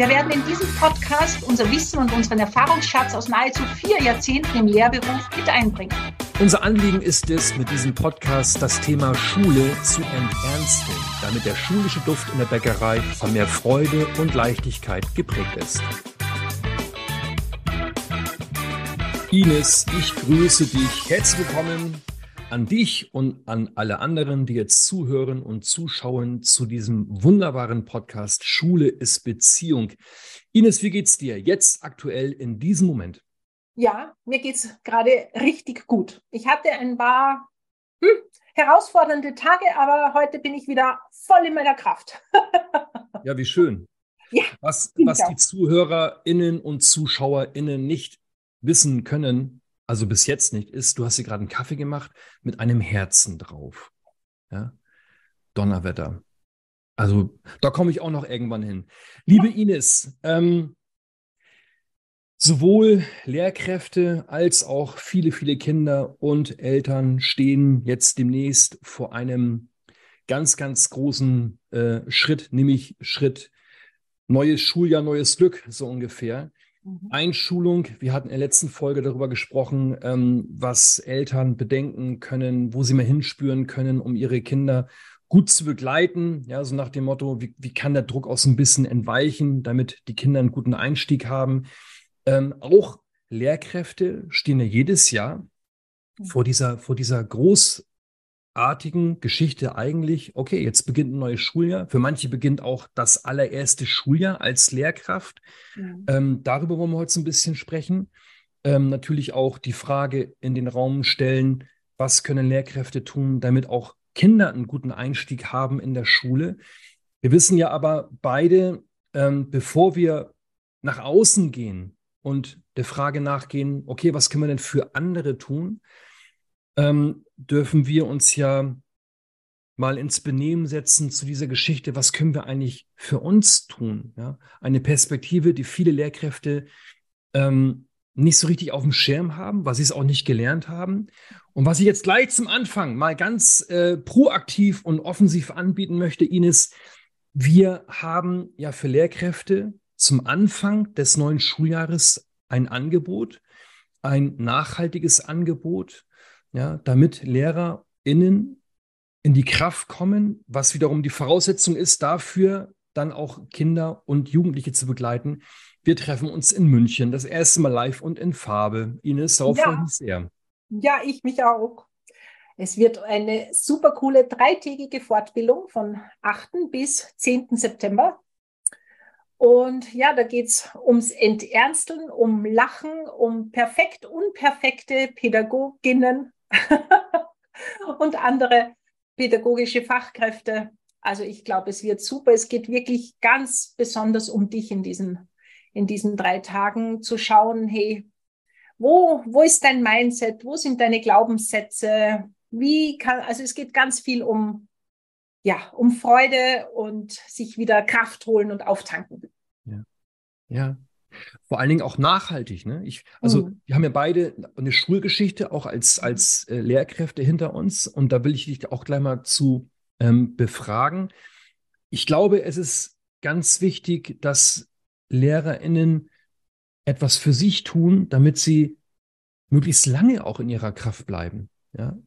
Wir werden in diesem Podcast unser Wissen und unseren Erfahrungsschatz aus nahezu vier Jahrzehnten im Lehrberuf mit einbringen. Unser Anliegen ist es, mit diesem Podcast das Thema Schule zu enternsten, damit der schulische Duft in der Bäckerei von mehr Freude und Leichtigkeit geprägt ist. Ines, ich grüße dich. Herzlich willkommen an dich und an alle anderen, die jetzt zuhören und zuschauen zu diesem wunderbaren Podcast Schule ist Beziehung. Ines, wie geht's dir jetzt aktuell in diesem Moment? Ja, mir geht's gerade richtig gut. Ich hatte ein paar hm, herausfordernde Tage, aber heute bin ich wieder voll in meiner Kraft. ja, wie schön. Ja, was was die ZuhörerInnen und ZuschauerInnen nicht wissen können, also bis jetzt nicht, ist, du hast dir gerade einen Kaffee gemacht mit einem Herzen drauf. Ja? Donnerwetter. Also da komme ich auch noch irgendwann hin. Liebe Ines, ähm, sowohl Lehrkräfte als auch viele, viele Kinder und Eltern stehen jetzt demnächst vor einem ganz, ganz großen äh, Schritt, nämlich Schritt neues Schuljahr, neues Glück, so ungefähr. Mhm. Einschulung, wir hatten in der letzten Folge darüber gesprochen, ähm, was Eltern bedenken können, wo sie mal hinspüren können, um ihre Kinder gut zu begleiten. Ja, so nach dem Motto, wie, wie kann der Druck aus ein bisschen entweichen, damit die Kinder einen guten Einstieg haben. Ähm, auch Lehrkräfte stehen ja jedes Jahr mhm. vor dieser, vor dieser groß artigen Geschichte eigentlich, okay, jetzt beginnt ein neues Schuljahr. Für manche beginnt auch das allererste Schuljahr als Lehrkraft. Mhm. Ähm, darüber wollen wir heute ein bisschen sprechen. Ähm, natürlich auch die Frage in den Raum stellen, was können Lehrkräfte tun, damit auch Kinder einen guten Einstieg haben in der Schule. Wir wissen ja aber beide, ähm, bevor wir nach außen gehen und der Frage nachgehen, okay, was können wir denn für andere tun, ähm, dürfen wir uns ja mal ins Benehmen setzen zu dieser Geschichte, was können wir eigentlich für uns tun? Ja? Eine Perspektive, die viele Lehrkräfte ähm, nicht so richtig auf dem Schirm haben, was sie es auch nicht gelernt haben. Und was ich jetzt gleich zum Anfang mal ganz äh, proaktiv und offensiv anbieten möchte, Ines, wir haben ja für Lehrkräfte zum Anfang des neuen Schuljahres ein Angebot, ein nachhaltiges Angebot, ja, damit LehrerInnen in die Kraft kommen, was wiederum die Voraussetzung ist, dafür dann auch Kinder und Jugendliche zu begleiten. Wir treffen uns in München, das erste Mal live und in Farbe. Ines, darauf ja. freue ich mich sehr. Ja, ich mich auch. Es wird eine super coole dreitägige Fortbildung von 8. bis 10. September. Und ja, da geht es ums Enternsteln, um Lachen, um perfekt unperfekte Pädagoginnen und andere pädagogische Fachkräfte. Also ich glaube, es wird super. Es geht wirklich ganz besonders um dich in diesen, in diesen drei Tagen zu schauen, hey, wo, wo ist dein Mindset? Wo sind deine Glaubenssätze? Wie kann, also es geht ganz viel um, ja, um Freude und sich wieder Kraft holen und auftanken. Ja. Ja, vor allen Dingen auch nachhaltig. Ne? Ich, also mhm. wir haben ja beide eine Schulgeschichte auch als, als äh, Lehrkräfte hinter uns und da will ich dich auch gleich mal zu ähm, befragen. Ich glaube, es ist ganz wichtig, dass LehrerInnen etwas für sich tun, damit sie möglichst lange auch in ihrer Kraft bleiben. Ja?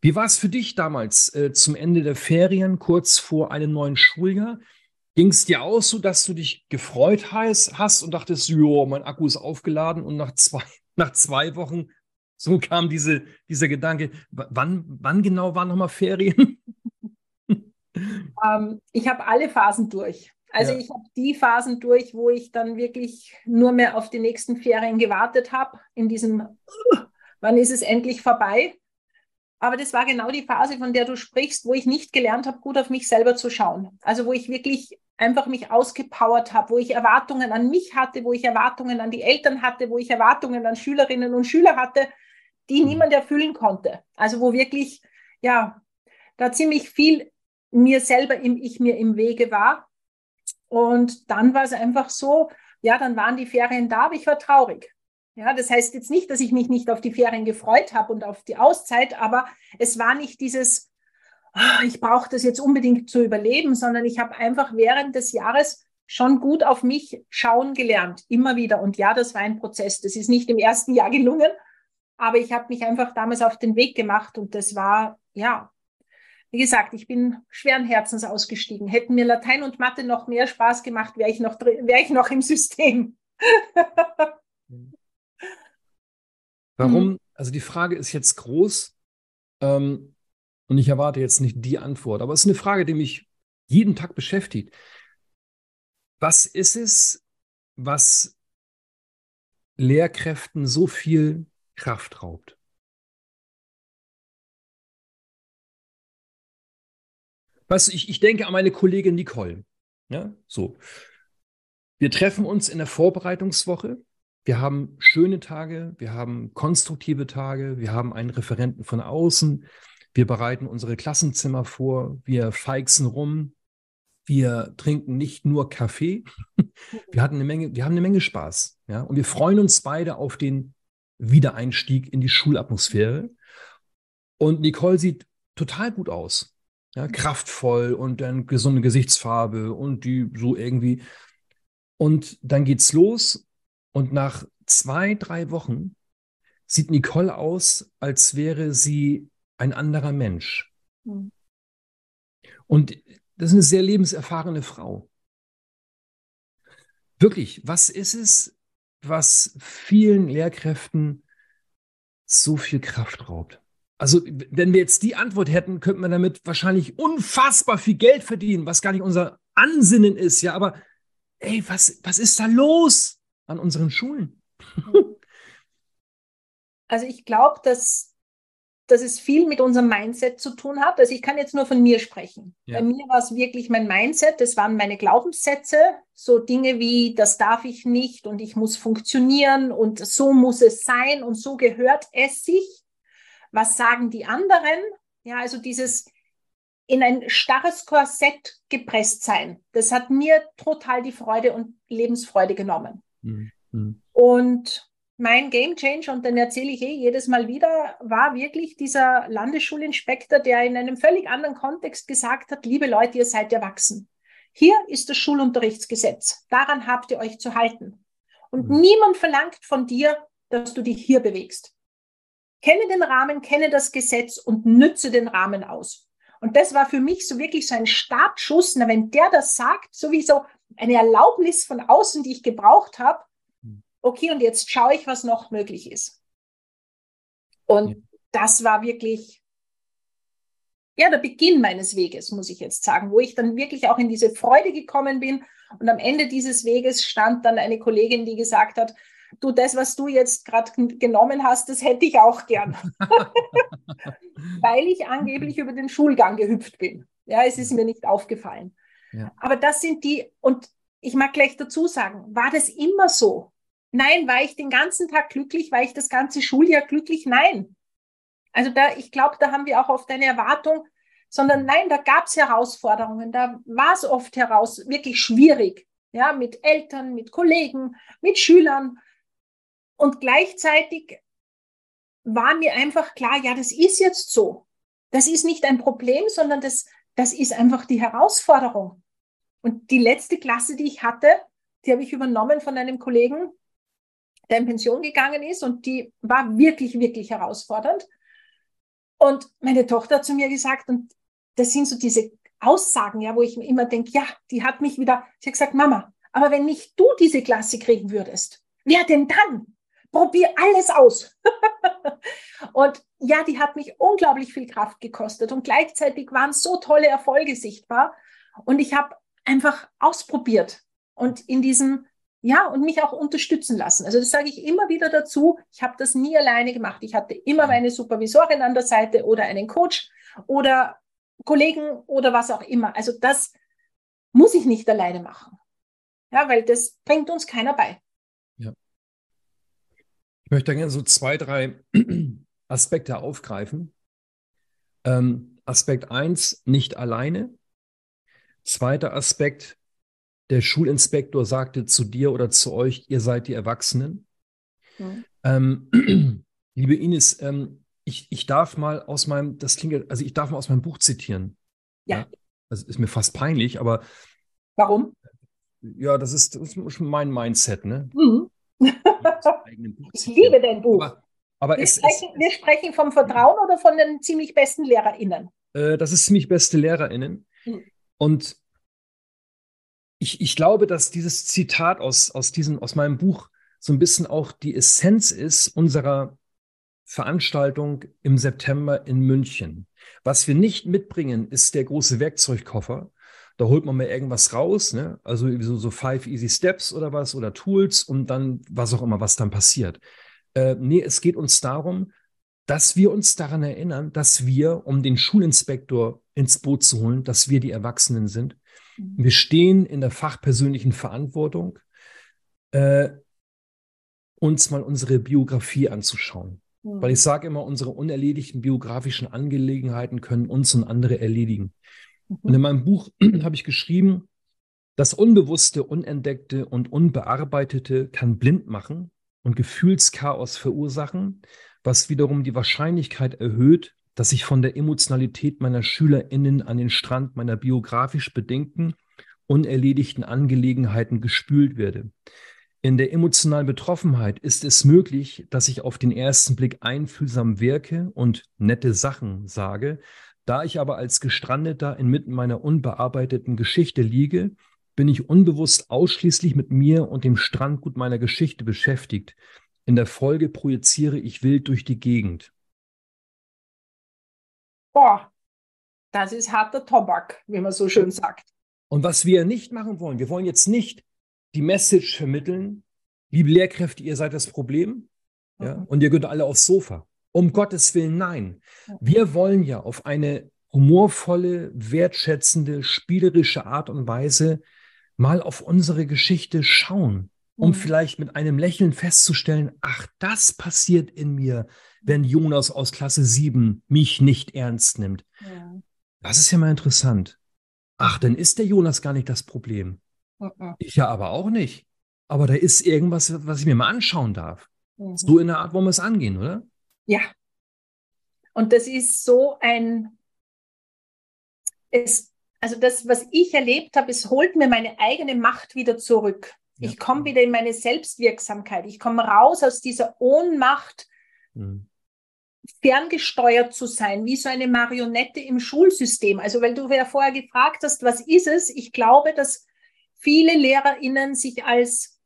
Wie war es für dich damals äh, zum Ende der Ferien, kurz vor einem neuen Schuljahr? Ging es dir auch so, dass du dich gefreut hast und dachtest, jo, mein Akku ist aufgeladen und nach zwei, nach zwei Wochen, so kam diese, dieser Gedanke, wann, wann genau waren nochmal Ferien? Ähm, ich habe alle Phasen durch. Also ja. ich habe die Phasen durch, wo ich dann wirklich nur mehr auf die nächsten Ferien gewartet habe, in diesem, wann ist es endlich vorbei? Aber das war genau die Phase, von der du sprichst, wo ich nicht gelernt habe, gut auf mich selber zu schauen. Also wo ich wirklich einfach mich ausgepowert habe, wo ich Erwartungen an mich hatte, wo ich Erwartungen an die Eltern hatte, wo ich Erwartungen an Schülerinnen und Schüler hatte, die mhm. niemand erfüllen konnte. Also wo wirklich, ja, da ziemlich viel mir selber im Ich mir im Wege war und dann war es einfach so, ja, dann waren die Ferien da, aber ich war traurig. Ja, das heißt jetzt nicht, dass ich mich nicht auf die Ferien gefreut habe und auf die Auszeit, aber es war nicht dieses, ich brauche das jetzt unbedingt zu überleben, sondern ich habe einfach während des Jahres schon gut auf mich schauen gelernt, immer wieder. Und ja, das war ein Prozess. Das ist nicht im ersten Jahr gelungen, aber ich habe mich einfach damals auf den Weg gemacht und das war, ja, wie gesagt, ich bin schweren Herzens ausgestiegen. Hätten mir Latein und Mathe noch mehr Spaß gemacht, wäre ich, noch, wär ich noch im System. Warum? Hm. Also die Frage ist jetzt groß ähm, und ich erwarte jetzt nicht die Antwort, aber es ist eine Frage, die mich jeden Tag beschäftigt. Was ist es, was Lehrkräften so viel Kraft raubt? Weißt ich, ich denke an meine Kollegin Nicole. Ja, so. Wir treffen uns in der Vorbereitungswoche. Wir haben schöne Tage, wir haben konstruktive Tage, wir haben einen Referenten von außen, wir bereiten unsere Klassenzimmer vor, wir feixen rum, wir trinken nicht nur Kaffee, wir hatten eine Menge, wir haben eine Menge Spaß, ja, und wir freuen uns beide auf den Wiedereinstieg in die Schulatmosphäre. Und Nicole sieht total gut aus ja, kraftvoll und dann gesunde Gesichtsfarbe und die so irgendwie. Und dann geht's los und nach zwei, drei Wochen sieht Nicole aus, als wäre sie ein anderer Mensch. Mhm. Und das ist eine sehr lebenserfahrene Frau. Wirklich, was ist es, was vielen Lehrkräften so viel Kraft raubt? Also, wenn wir jetzt die Antwort hätten, könnten wir damit wahrscheinlich unfassbar viel Geld verdienen, was gar nicht unser Ansinnen ist, ja. Aber ey, was, was ist da los an unseren Schulen? Also ich glaube, dass, dass es viel mit unserem Mindset zu tun hat. Also ich kann jetzt nur von mir sprechen. Ja. Bei mir war es wirklich mein Mindset, das waren meine Glaubenssätze, so Dinge wie, das darf ich nicht und ich muss funktionieren und so muss es sein und so gehört es sich was sagen die anderen? Ja, also dieses in ein starres Korsett gepresst sein, das hat mir total die Freude und Lebensfreude genommen. Mhm. Und mein Game Changer, und den erzähle ich eh jedes Mal wieder, war wirklich dieser Landesschulinspektor, der in einem völlig anderen Kontext gesagt hat, liebe Leute, ihr seid erwachsen. Hier ist das Schulunterrichtsgesetz. Daran habt ihr euch zu halten. Und mhm. niemand verlangt von dir, dass du dich hier bewegst. Kenne den Rahmen, kenne das Gesetz und nütze den Rahmen aus. Und das war für mich so wirklich so ein Startschuss. Na, wenn der das sagt, sowieso eine Erlaubnis von außen, die ich gebraucht habe. Okay, und jetzt schaue ich, was noch möglich ist. Und ja. das war wirklich, ja, der Beginn meines Weges, muss ich jetzt sagen, wo ich dann wirklich auch in diese Freude gekommen bin. Und am Ende dieses Weges stand dann eine Kollegin, die gesagt hat, du, das, was du jetzt gerade genommen hast, das hätte ich auch gern. Weil ich angeblich über den Schulgang gehüpft bin. Ja, es ist mir nicht aufgefallen. Ja. Aber das sind die, und ich mag gleich dazu sagen, war das immer so? Nein, war ich den ganzen Tag glücklich? War ich das ganze Schuljahr glücklich? Nein. Also da, ich glaube, da haben wir auch oft eine Erwartung, sondern nein, da gab es Herausforderungen, da war es oft heraus wirklich schwierig, ja, mit Eltern, mit Kollegen, mit Schülern. Und gleichzeitig war mir einfach klar, ja, das ist jetzt so. Das ist nicht ein Problem, sondern das, das ist einfach die Herausforderung. Und die letzte Klasse, die ich hatte, die habe ich übernommen von einem Kollegen, der in Pension gegangen ist und die war wirklich, wirklich herausfordernd. Und meine Tochter hat zu mir gesagt, und das sind so diese Aussagen, ja, wo ich mir immer denke, ja, die hat mich wieder, sie hat gesagt, Mama, aber wenn nicht du diese Klasse kriegen würdest, wer denn dann? probier alles aus. und ja, die hat mich unglaublich viel Kraft gekostet und gleichzeitig waren so tolle Erfolge sichtbar. Und ich habe einfach ausprobiert und in diesem, ja, und mich auch unterstützen lassen. Also das sage ich immer wieder dazu. Ich habe das nie alleine gemacht. Ich hatte immer meine Supervisorin an der Seite oder einen Coach oder Kollegen oder was auch immer. Also das muss ich nicht alleine machen. Ja, weil das bringt uns keiner bei. Ja. Ich möchte gerne so zwei, drei Aspekte aufgreifen. Ähm, Aspekt 1, nicht alleine. Zweiter Aspekt, der Schulinspektor sagte zu dir oder zu euch, ihr seid die Erwachsenen. Mhm. Ähm, liebe Ines, ähm, ich, ich darf mal aus meinem, das klingt, also ich darf mal aus meinem Buch zitieren. Ja. ja? Das ist mir fast peinlich, aber. Warum? Ja, das ist, das ist mein Mindset, ne? Mhm. ich liebe dein Buch. Aber, aber wir, es, sprechen, es, wir sprechen vom Vertrauen oder von den ziemlich besten LehrerInnen? Äh, das ist ziemlich beste LehrerInnen. Mhm. Und ich, ich glaube, dass dieses Zitat aus, aus, diesem, aus meinem Buch so ein bisschen auch die Essenz ist unserer Veranstaltung im September in München. Was wir nicht mitbringen, ist der große Werkzeugkoffer. Da holt man mal irgendwas raus, ne? also so, so Five Easy Steps oder was oder Tools und dann was auch immer, was dann passiert. Äh, nee, es geht uns darum, dass wir uns daran erinnern, dass wir, um den Schulinspektor ins Boot zu holen, dass wir die Erwachsenen sind. Mhm. Wir stehen in der fachpersönlichen Verantwortung, äh, uns mal unsere Biografie anzuschauen. Mhm. Weil ich sage immer, unsere unerledigten biografischen Angelegenheiten können uns und andere erledigen. Mhm. Und in meinem Buch habe ich geschrieben, das Unbewusste, Unentdeckte und Unbearbeitete kann blind machen und Gefühlschaos verursachen, was wiederum die Wahrscheinlichkeit erhöht, dass ich von der Emotionalität meiner SchülerInnen an den Strand meiner biografisch bedingten, unerledigten Angelegenheiten gespült werde. In der emotionalen Betroffenheit ist es möglich, dass ich auf den ersten Blick einfühlsam wirke und nette Sachen sage. Da ich aber als Gestrandeter inmitten meiner unbearbeiteten Geschichte liege, bin ich unbewusst ausschließlich mit mir und dem Strandgut meiner Geschichte beschäftigt. In der Folge projiziere ich wild durch die Gegend. Boah, das ist harter Tobak, wie man so schön sagt. Und was wir nicht machen wollen, wir wollen jetzt nicht die Message vermitteln, liebe Lehrkräfte, ihr seid das Problem ja, mhm. und ihr könnt alle aufs Sofa. Um Gottes Willen, nein. Wir wollen ja auf eine humorvolle, wertschätzende, spielerische Art und Weise mal auf unsere Geschichte schauen, um mhm. vielleicht mit einem Lächeln festzustellen, ach, das passiert in mir, wenn Jonas aus Klasse 7 mich nicht ernst nimmt. Ja. Das ist ja mal interessant. Ach, dann ist der Jonas gar nicht das Problem. Mhm. Ich ja aber auch nicht. Aber da ist irgendwas, was ich mir mal anschauen darf. Mhm. So in der Art wollen wir es angehen, oder? Ja. Und das ist so ein, es, also das, was ich erlebt habe, es holt mir meine eigene Macht wieder zurück. Ja. Ich komme wieder in meine Selbstwirksamkeit. Ich komme raus aus dieser Ohnmacht, mhm. ferngesteuert zu sein, wie so eine Marionette im Schulsystem. Also, weil du ja vorher gefragt hast, was ist es? Ich glaube, dass viele LehrerInnen sich als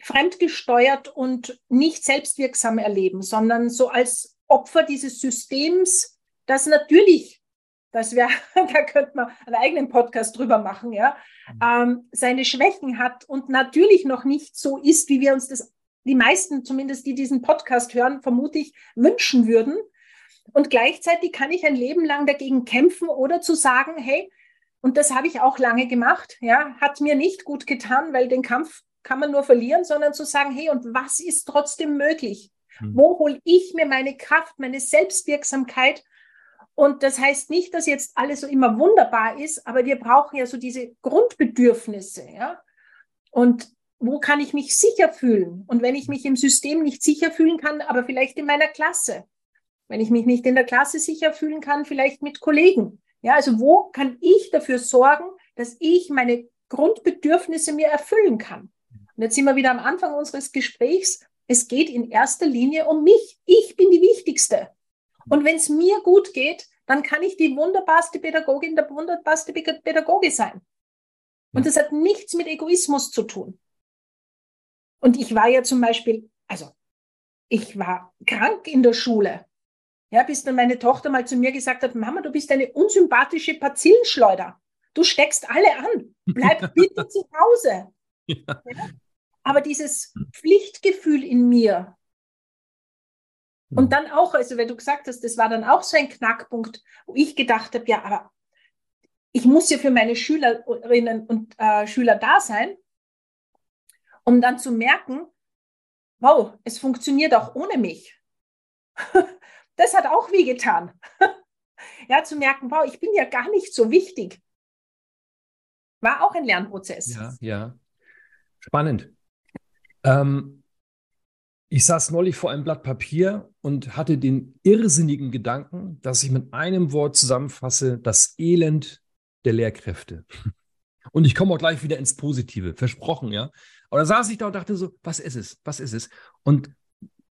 fremdgesteuert und nicht selbstwirksam erleben, sondern so als Opfer dieses Systems, das natürlich, das wäre, da könnte man einen eigenen Podcast drüber machen, ja, mhm. ähm, seine Schwächen hat und natürlich noch nicht so ist, wie wir uns das, die meisten zumindest, die diesen Podcast hören, vermutlich wünschen würden. Und gleichzeitig kann ich ein Leben lang dagegen kämpfen oder zu sagen, hey, und das habe ich auch lange gemacht. Ja, hat mir nicht gut getan, weil den Kampf kann man nur verlieren, sondern zu sagen, hey, und was ist trotzdem möglich? Mhm. Wo hole ich mir meine Kraft, meine Selbstwirksamkeit? Und das heißt nicht, dass jetzt alles so immer wunderbar ist, aber wir brauchen ja so diese Grundbedürfnisse, ja. Und wo kann ich mich sicher fühlen? Und wenn ich mich im System nicht sicher fühlen kann, aber vielleicht in meiner Klasse. Wenn ich mich nicht in der Klasse sicher fühlen kann, vielleicht mit Kollegen. Ja, also wo kann ich dafür sorgen, dass ich meine Grundbedürfnisse mir erfüllen kann? Und jetzt sind wir wieder am Anfang unseres Gesprächs. Es geht in erster Linie um mich. Ich bin die Wichtigste. Und wenn es mir gut geht, dann kann ich die wunderbarste Pädagogin, der wunderbarste Pädagoge sein. Und das hat nichts mit Egoismus zu tun. Und ich war ja zum Beispiel, also ich war krank in der Schule. Ja, bis dann meine Tochter mal zu mir gesagt hat, Mama, du bist eine unsympathische Bazillenschleuder. Du steckst alle an. Bleib bitte zu Hause. Ja. Ja? Aber dieses Pflichtgefühl in mir, und dann auch, also wenn du gesagt hast, das war dann auch so ein Knackpunkt, wo ich gedacht habe, ja, aber ich muss ja für meine Schülerinnen und äh, Schüler da sein, um dann zu merken, wow, es funktioniert auch ohne mich. Das hat auch weh getan. Ja, zu merken, wow, ich bin ja gar nicht so wichtig. War auch ein Lernprozess. Ja, ja. Spannend. Ähm, ich saß neulich vor einem Blatt Papier und hatte den irrsinnigen Gedanken, dass ich mit einem Wort zusammenfasse, das Elend der Lehrkräfte. Und ich komme auch gleich wieder ins Positive, versprochen, ja. Aber da saß ich da und dachte so, was ist es? Was ist es? Und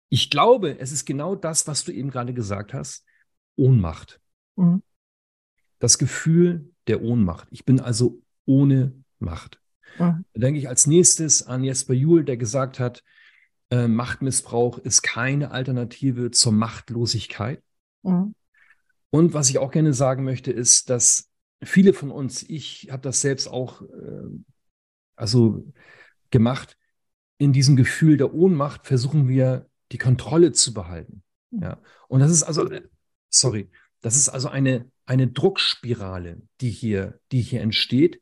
ich glaube, es ist genau das, was du eben gerade gesagt hast. Ohnmacht. Mhm. Das Gefühl der Ohnmacht. Ich bin also ohne Macht. Mhm. Da denke ich als nächstes an Jesper Juhl, der gesagt hat, äh, Machtmissbrauch ist keine Alternative zur Machtlosigkeit. Mhm. Und was ich auch gerne sagen möchte, ist, dass viele von uns, ich habe das selbst auch äh, also gemacht, in diesem Gefühl der Ohnmacht versuchen wir die Kontrolle zu behalten. Mhm. Ja. Und das ist also, sorry, das ist also eine, eine Druckspirale, die hier, die hier entsteht.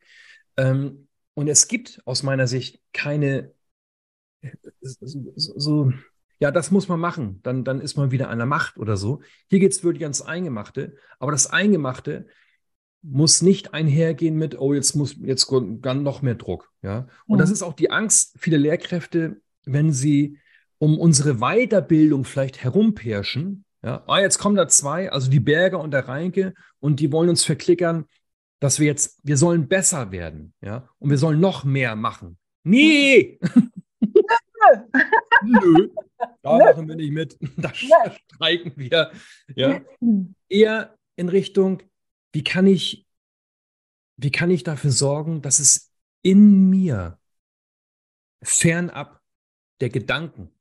Ähm, und es gibt aus meiner Sicht keine so, ja, das muss man machen, dann, dann ist man wieder an der Macht oder so. Hier geht es wirklich ans Eingemachte, aber das Eingemachte muss nicht einhergehen mit, oh, jetzt muss jetzt noch mehr Druck. Ja? Und mhm. das ist auch die Angst vieler Lehrkräfte, wenn sie um unsere Weiterbildung vielleicht herumpirschen. Ja? Ah, jetzt kommen da zwei, also die Berger und der Reinke, und die wollen uns verklickern, dass wir jetzt, wir sollen besser werden, ja, und wir sollen noch mehr machen. Nee! Nö, da Nö. machen wir nicht mit. Da Nö. streiken wir. Ja. Eher in Richtung, wie kann ich, wie kann ich dafür sorgen, dass es in mir fernab der Gedanken,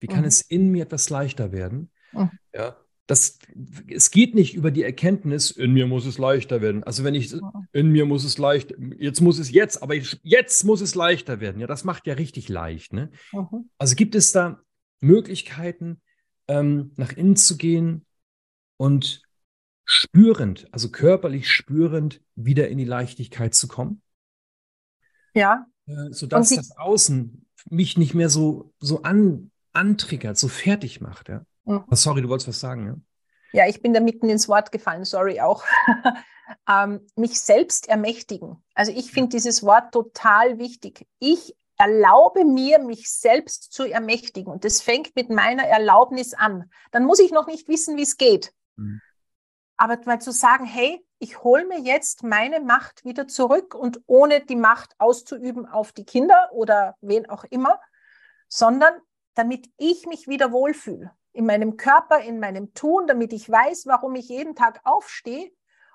wie kann mhm. es in mir etwas leichter werden? Mhm. Ja, das, es geht nicht über die Erkenntnis, in mir muss es leichter werden. Also wenn ich, in mir muss es leicht, jetzt muss es jetzt, aber jetzt muss es leichter werden. Ja, das macht ja richtig leicht. Ne? Mhm. Also gibt es da Möglichkeiten, ähm, nach innen zu gehen und spürend, also körperlich spürend, wieder in die Leichtigkeit zu kommen? Ja. Äh, sodass das Außen mich nicht mehr so, so an, antriggert, so fertig macht. Ja? Mhm. Oh, sorry, du wolltest was sagen, ja? Ja, ich bin da mitten ins Wort gefallen, sorry auch. ähm, mich selbst ermächtigen. Also ich finde dieses Wort total wichtig. Ich erlaube mir, mich selbst zu ermächtigen. Und das fängt mit meiner Erlaubnis an. Dann muss ich noch nicht wissen, wie es geht. Mhm. Aber mal zu sagen, hey, ich hole mir jetzt meine Macht wieder zurück und ohne die Macht auszuüben auf die Kinder oder wen auch immer, sondern damit ich mich wieder wohlfühle in meinem Körper, in meinem Tun, damit ich weiß, warum ich jeden Tag aufstehe.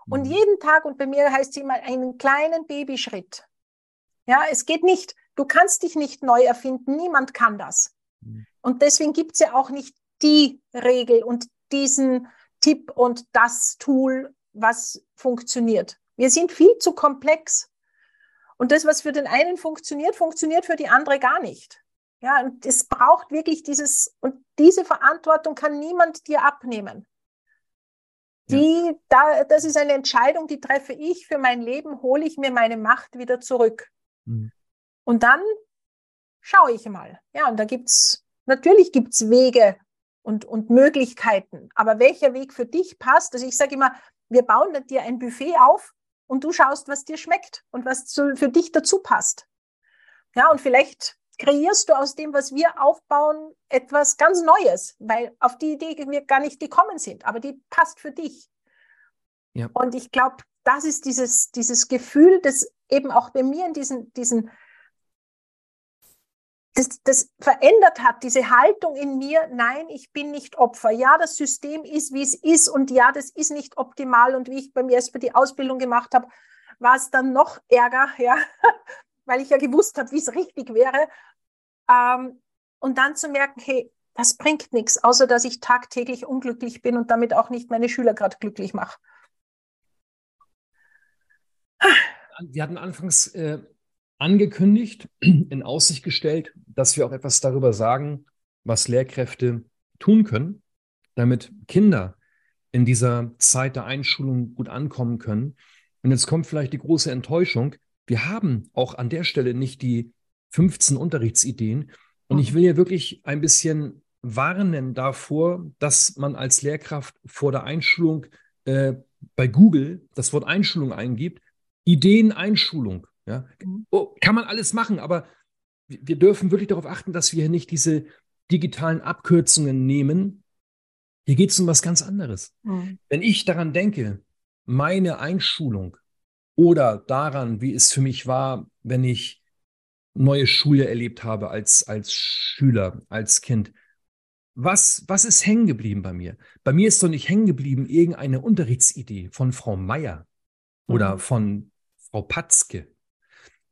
Und mhm. jeden Tag, und bei mir heißt es immer einen kleinen Babyschritt. Ja, es geht nicht. Du kannst dich nicht neu erfinden. Niemand kann das. Mhm. Und deswegen gibt es ja auch nicht die Regel und diesen Tipp und das Tool, was funktioniert. Wir sind viel zu komplex. Und das, was für den einen funktioniert, funktioniert für die andere gar nicht. Ja, und es braucht wirklich dieses, und diese Verantwortung kann niemand dir abnehmen. Die, ja. da, das ist eine Entscheidung, die treffe ich für mein Leben, hole ich mir meine Macht wieder zurück. Mhm. Und dann schaue ich mal. Ja, und da gibt's natürlich gibt's Wege und, und Möglichkeiten. Aber welcher Weg für dich passt, also ich sage immer, wir bauen dir ein Buffet auf und du schaust, was dir schmeckt und was zu, für dich dazu passt. Ja, und vielleicht kreierst du aus dem, was wir aufbauen, etwas ganz Neues, weil auf die Idee wir gar nicht gekommen sind, aber die passt für dich. Ja. Und ich glaube, das ist dieses, dieses Gefühl, das eben auch bei mir in diesen, diesen das, das verändert hat, diese Haltung in mir, nein, ich bin nicht Opfer. Ja, das System ist, wie es ist und ja, das ist nicht optimal. Und wie ich bei mir erst für die Ausbildung gemacht habe, war es dann noch ärger, ja, weil ich ja gewusst habe, wie es richtig wäre. Ähm, und dann zu merken, hey, das bringt nichts, außer dass ich tagtäglich unglücklich bin und damit auch nicht meine Schüler gerade glücklich mache. wir hatten anfangs äh, angekündigt, in Aussicht gestellt, dass wir auch etwas darüber sagen, was Lehrkräfte tun können, damit Kinder in dieser Zeit der Einschulung gut ankommen können. Und jetzt kommt vielleicht die große Enttäuschung. Wir haben auch an der Stelle nicht die 15 Unterrichtsideen. Und ich will hier wirklich ein bisschen warnen davor, dass man als Lehrkraft vor der Einschulung äh, bei Google das Wort Einschulung eingibt. Ideen-Einschulung. Ja? Mhm. Oh, kann man alles machen, aber wir dürfen wirklich darauf achten, dass wir nicht diese digitalen Abkürzungen nehmen. Hier geht es um was ganz anderes. Mhm. Wenn ich daran denke, meine Einschulung oder daran, wie es für mich war, wenn ich neue Schule erlebt habe als, als Schüler, als Kind, was, was ist hängen geblieben bei mir? Bei mir ist doch nicht hängen geblieben irgendeine Unterrichtsidee von Frau Meier oder mhm. von Frau Patzke.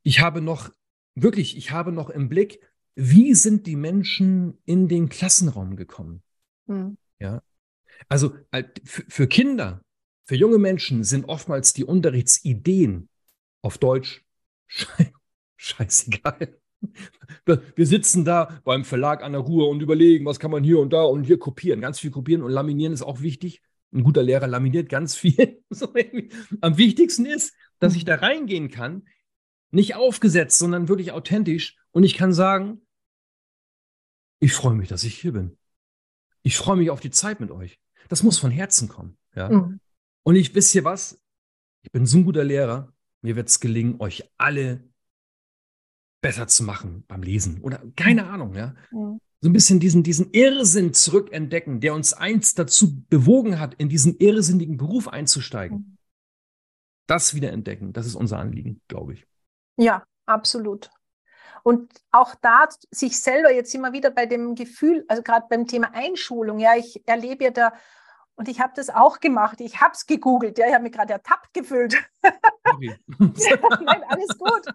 Ich habe noch, wirklich, ich habe noch im Blick, wie sind die Menschen in den Klassenraum gekommen? Mhm. Ja. Also für Kinder, für junge Menschen sind oftmals die Unterrichtsideen auf Deutsch scheißegal. Wir sitzen da beim Verlag an der Ruhe und überlegen, was kann man hier und da und hier kopieren. Ganz viel kopieren und laminieren ist auch wichtig. Ein guter Lehrer laminiert ganz viel. Am wichtigsten ist, dass ich da reingehen kann, nicht aufgesetzt, sondern wirklich authentisch. Und ich kann sagen, ich freue mich, dass ich hier bin. Ich freue mich auf die Zeit mit euch. Das muss von Herzen kommen. Ja? Mhm. Und ich wisst ihr was? Ich bin so ein guter Lehrer. Mir wird es gelingen, euch alle besser zu machen beim Lesen oder keine Ahnung, ja. ja. So ein bisschen diesen, diesen Irrsinn zurückentdecken, der uns einst dazu bewogen hat, in diesen irrsinnigen Beruf einzusteigen. Mhm. Das wieder entdecken, das ist unser Anliegen, glaube ich. Ja, absolut. Und auch da sich selber jetzt immer wieder bei dem Gefühl, also gerade beim Thema Einschulung, ja, ich erlebe ja da und ich habe das auch gemacht. Ich habe es gegoogelt. Ja, ich habe mich gerade ertappt gefühlt. Okay. Nein, alles gut.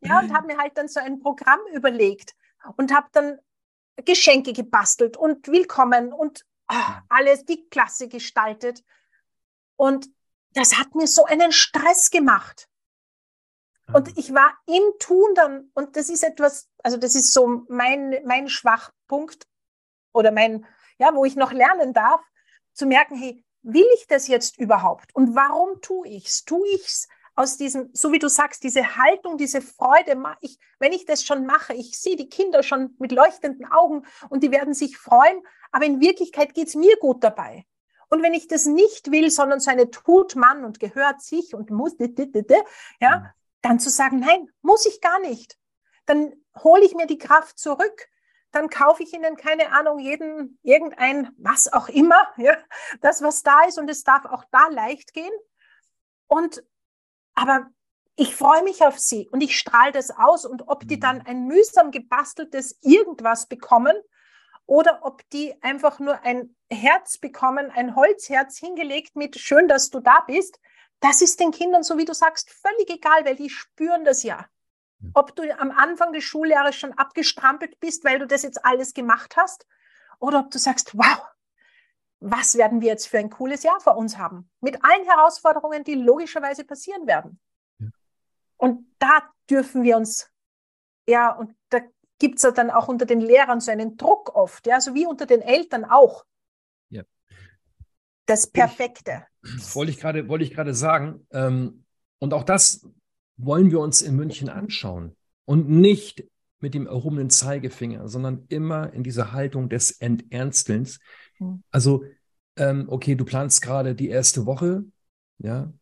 Ja, und habe mir halt dann so ein Programm überlegt und habe dann Geschenke gebastelt und Willkommen und oh, alles, die Klasse gestaltet. Und das hat mir so einen Stress gemacht. Und ah. ich war im Tun dann, und das ist etwas, also das ist so mein, mein Schwachpunkt oder mein, ja, wo ich noch lernen darf, zu merken, hey, will ich das jetzt überhaupt? Und warum tue ich es? Tue ich es aus diesem, so wie du sagst, diese Haltung, diese Freude, ich, wenn ich das schon mache, ich sehe die Kinder schon mit leuchtenden Augen und die werden sich freuen, aber in Wirklichkeit geht es mir gut dabei. Und wenn ich das nicht will, sondern so eine tut man und gehört sich und muss, ja, mhm. dann zu sagen, nein, muss ich gar nicht. Dann hole ich mir die Kraft zurück dann kaufe ich ihnen, keine Ahnung, jeden, irgendein, was auch immer, ja, das, was da ist und es darf auch da leicht gehen. Und, aber ich freue mich auf sie und ich strahle das aus und ob die dann mhm. ein mühsam gebasteltes irgendwas bekommen oder ob die einfach nur ein Herz bekommen, ein Holzherz hingelegt mit schön, dass du da bist, das ist den Kindern, so wie du sagst, völlig egal, weil die spüren das ja. Ob du am Anfang des Schuljahres schon abgestrampelt bist, weil du das jetzt alles gemacht hast, oder ob du sagst, wow, was werden wir jetzt für ein cooles Jahr vor uns haben? Mit allen Herausforderungen, die logischerweise passieren werden. Ja. Und da dürfen wir uns, ja, und da gibt es ja dann auch unter den Lehrern so einen Druck oft, ja, so wie unter den Eltern auch. Ja. Das Perfekte. Ich, wollte ich gerade, wollte ich gerade sagen, ähm, und auch das wollen wir uns in München anschauen und nicht mit dem erhobenen Zeigefinger, sondern immer in dieser Haltung des Enternstelns. Mhm. Also, ähm, okay, du planst gerade die erste Woche, ja.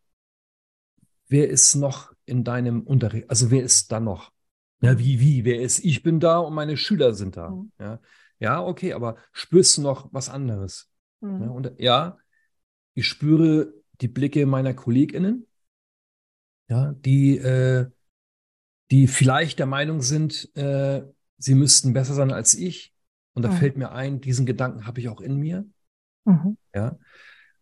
Wer ist noch in deinem Unterricht? Also, wer ist da noch? Ja, wie, wie? Wer ist? Ich bin da und meine Schüler sind da. Mhm. Ja, ja, okay, aber spürst du noch was anderes? Mhm. Ja, und, ja, ich spüre die Blicke meiner KollegInnen ja, die, äh, die vielleicht der Meinung sind, äh, sie müssten besser sein als ich. Und da mhm. fällt mir ein, diesen Gedanken habe ich auch in mir. Mhm. Ja.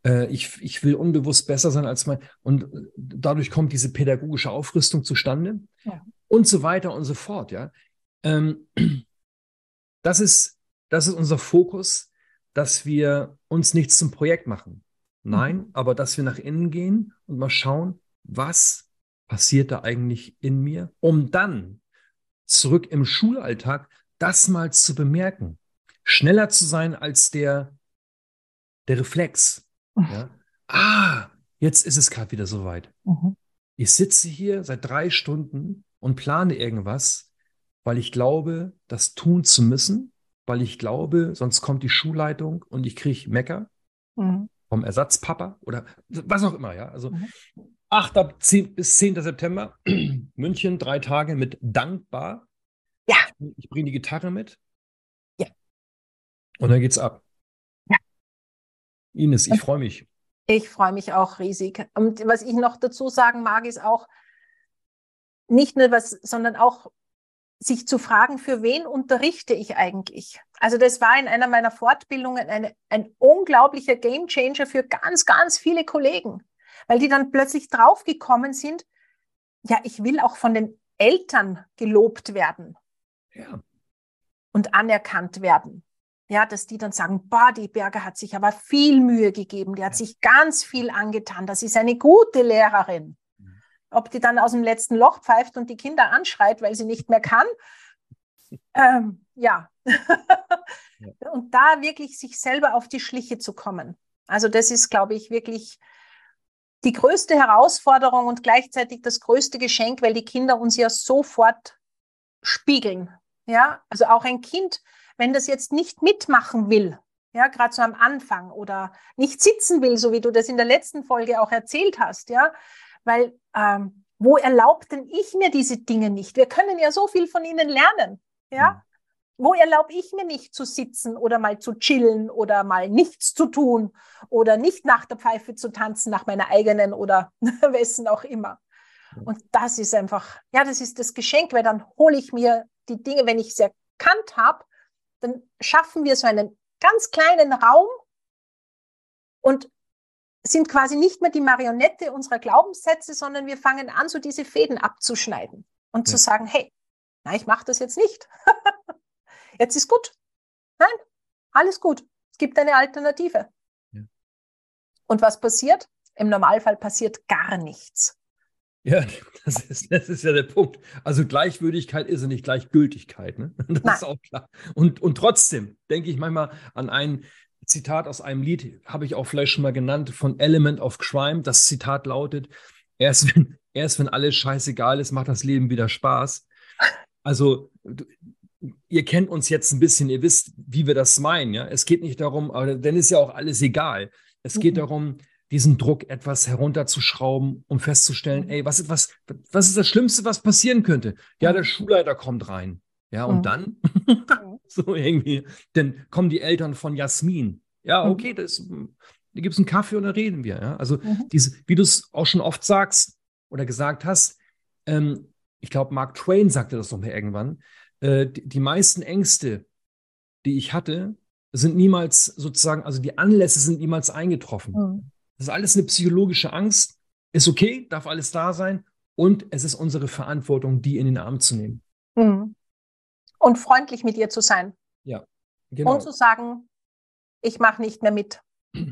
Äh, ich, ich will unbewusst besser sein als mein. Und dadurch kommt diese pädagogische Aufrüstung zustande. Ja. Und so weiter und so fort, ja. Ähm, das ist, das ist unser Fokus, dass wir uns nichts zum Projekt machen. Nein, mhm. aber dass wir nach innen gehen und mal schauen, was passiert da eigentlich in mir, um dann zurück im Schulalltag das mal zu bemerken, schneller zu sein als der, der Reflex. Ja? Ah, jetzt ist es gerade wieder soweit. Mhm. Ich sitze hier seit drei Stunden und plane irgendwas, weil ich glaube, das tun zu müssen, weil ich glaube, sonst kommt die Schulleitung und ich kriege Mecker mhm. vom Ersatzpapa oder was auch immer, ja. Also mhm. 8. bis 10. September, München, drei Tage mit Dankbar. Ja. Ich bringe die Gitarre mit. Ja. Und dann geht's ab. Ja. Ines, ich freue mich. Ich freue mich auch riesig. Und was ich noch dazu sagen mag, ist auch nicht nur was, sondern auch sich zu fragen, für wen unterrichte ich eigentlich? Also das war in einer meiner Fortbildungen eine, ein unglaublicher Gamechanger für ganz, ganz viele Kollegen, weil die dann plötzlich draufgekommen sind, ja, ich will auch von den Eltern gelobt werden ja. und anerkannt werden. Ja, dass die dann sagen, boah, die Berger hat sich aber viel Mühe gegeben, die hat ja. sich ganz viel angetan, das ist eine gute Lehrerin. Mhm. Ob die dann aus dem letzten Loch pfeift und die Kinder anschreit, weil sie nicht mehr kann. Ähm, ja. ja. Und da wirklich sich selber auf die Schliche zu kommen. Also das ist, glaube ich, wirklich die größte Herausforderung und gleichzeitig das größte Geschenk, weil die Kinder uns ja sofort spiegeln. Ja, also auch ein Kind, wenn das jetzt nicht mitmachen will, ja, gerade so am Anfang oder nicht sitzen will, so wie du das in der letzten Folge auch erzählt hast, ja, weil ähm, wo erlaubt denn ich mir diese Dinge nicht? Wir können ja so viel von ihnen lernen, ja. Wo erlaube ich mir nicht zu sitzen oder mal zu chillen oder mal nichts zu tun oder nicht nach der Pfeife zu tanzen, nach meiner eigenen oder wessen auch immer? Und das ist einfach, ja, das ist das Geschenk, weil dann hole ich mir die Dinge, wenn ich es erkannt habe, dann schaffen wir so einen ganz kleinen Raum und sind quasi nicht mehr die Marionette unserer Glaubenssätze, sondern wir fangen an, so diese Fäden abzuschneiden und ja. zu sagen, hey, na, ich mache das jetzt nicht. jetzt ist gut. Nein, alles gut. Es gibt eine Alternative. Ja. Und was passiert? Im Normalfall passiert gar nichts. Ja, das ist, das ist ja der Punkt. Also Gleichwürdigkeit ist ja nicht Gleichgültigkeit. Ne? Das Nein. ist auch klar. Und, und trotzdem denke ich manchmal an ein Zitat aus einem Lied, habe ich auch vielleicht schon mal genannt, von Element of Crime. Das Zitat lautet, erst wenn, erst wenn alles scheißegal ist, macht das Leben wieder Spaß. Also ihr kennt uns jetzt ein bisschen, ihr wisst, wie wir das meinen. Ja? Es geht nicht darum, aber dann ist ja auch alles egal. Es geht mhm. darum, diesen Druck etwas herunterzuschrauben, um festzustellen, mhm. ey, was, was, was ist das Schlimmste, was passieren könnte? Ja, der mhm. Schulleiter kommt rein. Ja, und mhm. dann? so irgendwie, dann kommen die Eltern von Jasmin. Ja, okay, das, da gibt es einen Kaffee und dann reden wir. Ja? Also, mhm. diese, wie du es auch schon oft sagst oder gesagt hast, ähm, ich glaube, Mark Twain sagte das noch mal irgendwann, äh, die, die meisten Ängste, die ich hatte, sind niemals sozusagen, also die Anlässe sind niemals eingetroffen. Mhm. Das ist alles eine psychologische Angst. Ist okay, darf alles da sein. Und es ist unsere Verantwortung, die in den Arm zu nehmen. Mhm. Und freundlich mit ihr zu sein. Ja, genau. Und zu sagen, ich mache nicht mehr mit.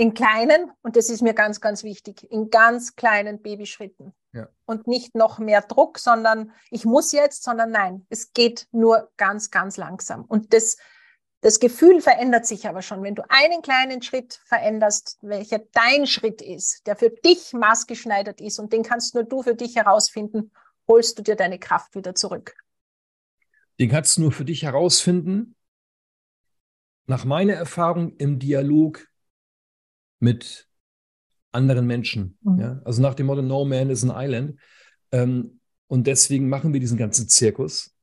In kleinen, und das ist mir ganz, ganz wichtig, in ganz kleinen Babyschritten. Ja. Und nicht noch mehr Druck, sondern ich muss jetzt, sondern nein, es geht nur ganz, ganz langsam. Und das das Gefühl verändert sich aber schon, wenn du einen kleinen Schritt veränderst, welcher dein Schritt ist, der für dich maßgeschneidert ist und den kannst nur du für dich herausfinden, holst du dir deine Kraft wieder zurück. Den kannst du nur für dich herausfinden, nach meiner Erfahrung im Dialog mit anderen Menschen. Mhm. Ja? Also nach dem Motto, No Man is an Island. Ähm, und deswegen machen wir diesen ganzen Zirkus,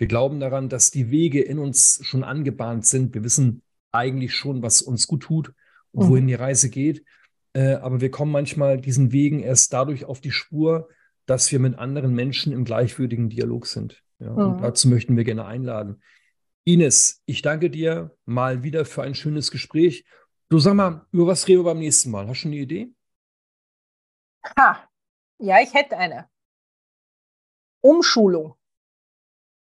wir glauben daran, dass die Wege in uns schon angebahnt sind. Wir wissen eigentlich schon, was uns gut tut und wohin mhm. die Reise geht. Äh, aber wir kommen manchmal diesen Wegen erst dadurch auf die Spur, dass wir mit anderen Menschen im gleichwürdigen Dialog sind. Ja, mhm. Und dazu möchten wir gerne einladen. Ines, ich danke dir mal wieder für ein schönes Gespräch. Du sag mal, über was reden wir beim nächsten Mal? Hast du schon eine Idee? Ha, ja, ich hätte eine. Umschulung.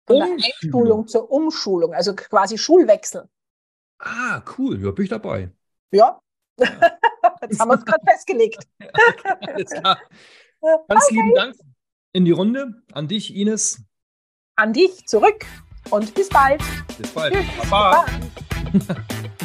Von der Einschulung zur Umschulung, also quasi Schulwechsel. Ah, cool, ja, bin ich dabei. Ja, ja. jetzt haben wir es gerade festgelegt. Okay, alles klar. Ganz okay. lieben Dank in die Runde. An dich, Ines. An dich zurück und bis bald. Bis bald. Tschüss. Baba.